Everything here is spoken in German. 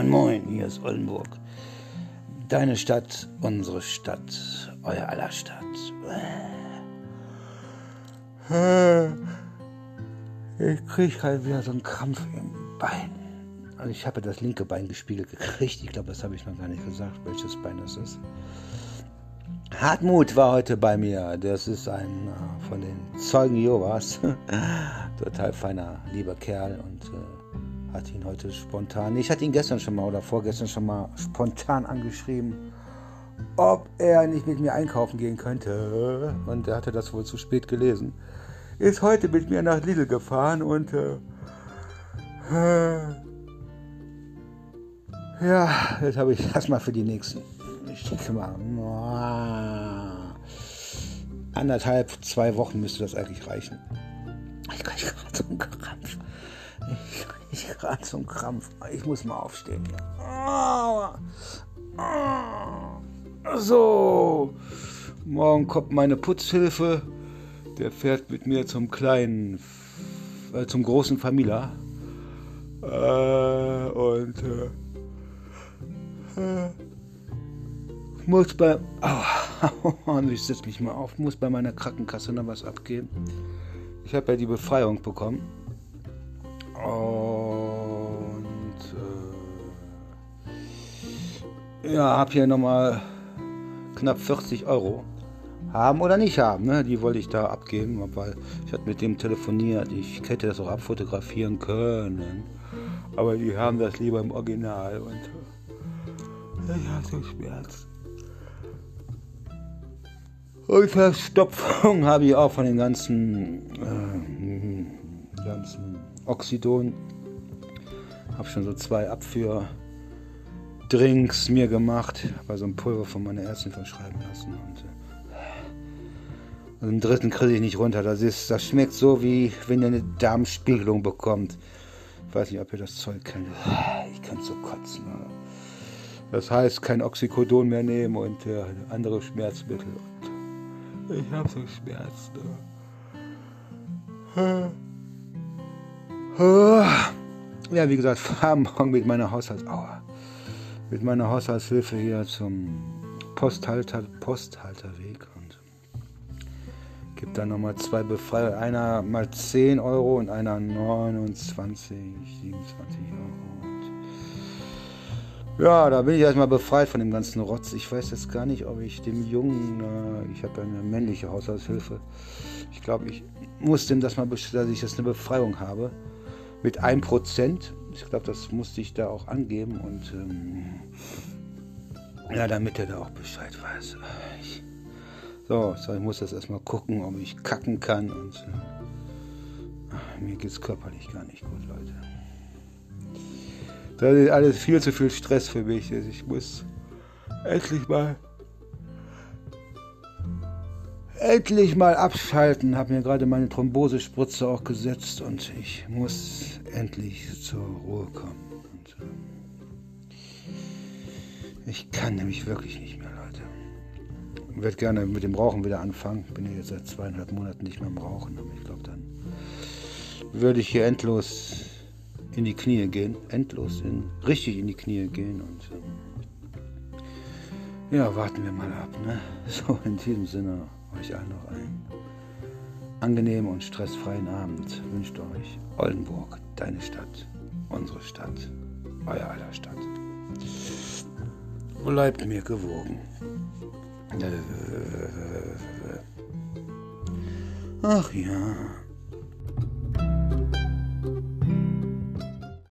Moin, moin, hier ist Oldenburg. Deine Stadt, unsere Stadt, euer aller Stadt. Ich krieg halt wieder so einen Krampf im Bein. Also ich habe das linke Bein gespiegelt gekriegt. Ich glaube, das habe ich noch gar nicht gesagt, welches Bein das ist. Hartmut war heute bei mir. Das ist ein äh, von den Zeugen Jehovas. Total feiner, lieber Kerl und äh, hat ihn heute spontan, ich hatte ihn gestern schon mal oder vorgestern schon mal spontan angeschrieben, ob er nicht mit mir einkaufen gehen könnte. Und er hatte das wohl zu spät gelesen. Ist heute mit mir nach Lidl gefahren und äh, ja, jetzt habe ich erstmal für die nächsten ich denke mal, anderthalb, zwei Wochen müsste das eigentlich reichen. Ich einen Krampf. Ich gerade so einen Krampf. Ich muss mal aufstehen. So, morgen kommt meine Putzhilfe. Der fährt mit mir zum kleinen, äh, zum großen Famila. Äh, und äh, äh muss bei. Oh, ich setze mich mal auf. Muss bei meiner Krankenkasse noch was abgeben. Ich habe ja die Befreiung bekommen. Und. Ja, habe hier nochmal knapp 40 Euro. Haben oder nicht haben, ne? Die wollte ich da abgeben, weil ich hatte mit dem telefoniert. Ich hätte das auch abfotografieren können. Aber die haben das lieber im Original und äh, ich so Schmerz. Und Verstopfung habe ich auch von den ganzen, äh, ganzen Oxidon. Habe schon so zwei Abführdrinks mir gemacht, bei so einem Pulver von meiner Ärztin verschreiben lassen. Und, äh, den dritten kriege ich nicht runter. Das, ist, das schmeckt so, wie wenn ihr eine Darmspiegelung bekommt. Ich weiß nicht, ob ihr das Zeug kennt. Ich kann so kotzen. Das heißt, kein Oxycodon mehr nehmen und äh, andere Schmerzmittel. Ich habe so Schmerzen. Ja, wie gesagt, fahr morgen mit meiner Haushalts Aua, mit meiner Haushaltshilfe hier zum Posthalter, Posthalterweg und gibt dann nochmal zwei Befreiungen. Einer mal 10 Euro und einer 29, 27 Euro. Ja, da bin ich erstmal befreit von dem ganzen Rotz. Ich weiß jetzt gar nicht, ob ich dem Jungen, äh, ich habe eine männliche Haushaltshilfe, ich glaube, ich muss dem das mal, dass ich jetzt eine Befreiung habe. Mit 1%. Ich glaube, das musste ich da auch angeben und ähm, ja, damit er da auch Bescheid weiß. Ich, so, so, ich muss das erstmal gucken, ob ich kacken kann und äh, mir es körperlich gar nicht gut, Leute. Das ist alles viel zu viel Stress für mich. Ich muss endlich mal endlich mal abschalten. Habe mir gerade meine Thrombosespritze auch gesetzt und ich muss endlich zur Ruhe kommen. Und, äh, ich kann nämlich wirklich nicht mehr, Leute. Ich würde gerne mit dem Rauchen wieder anfangen. Bin ja jetzt seit zweieinhalb Monaten nicht mehr am Rauchen, aber ich glaube, dann würde ich hier endlos in die Knie gehen, endlos in, richtig in die Knie gehen und ähm, ja, warten wir mal ab. Ne? So, in diesem Sinne euch allen noch einen angenehmen und stressfreien Abend wünscht euch Oldenburg, deine Stadt, unsere Stadt, euer aller Stadt. Bleibt mir gewogen. Ach ja.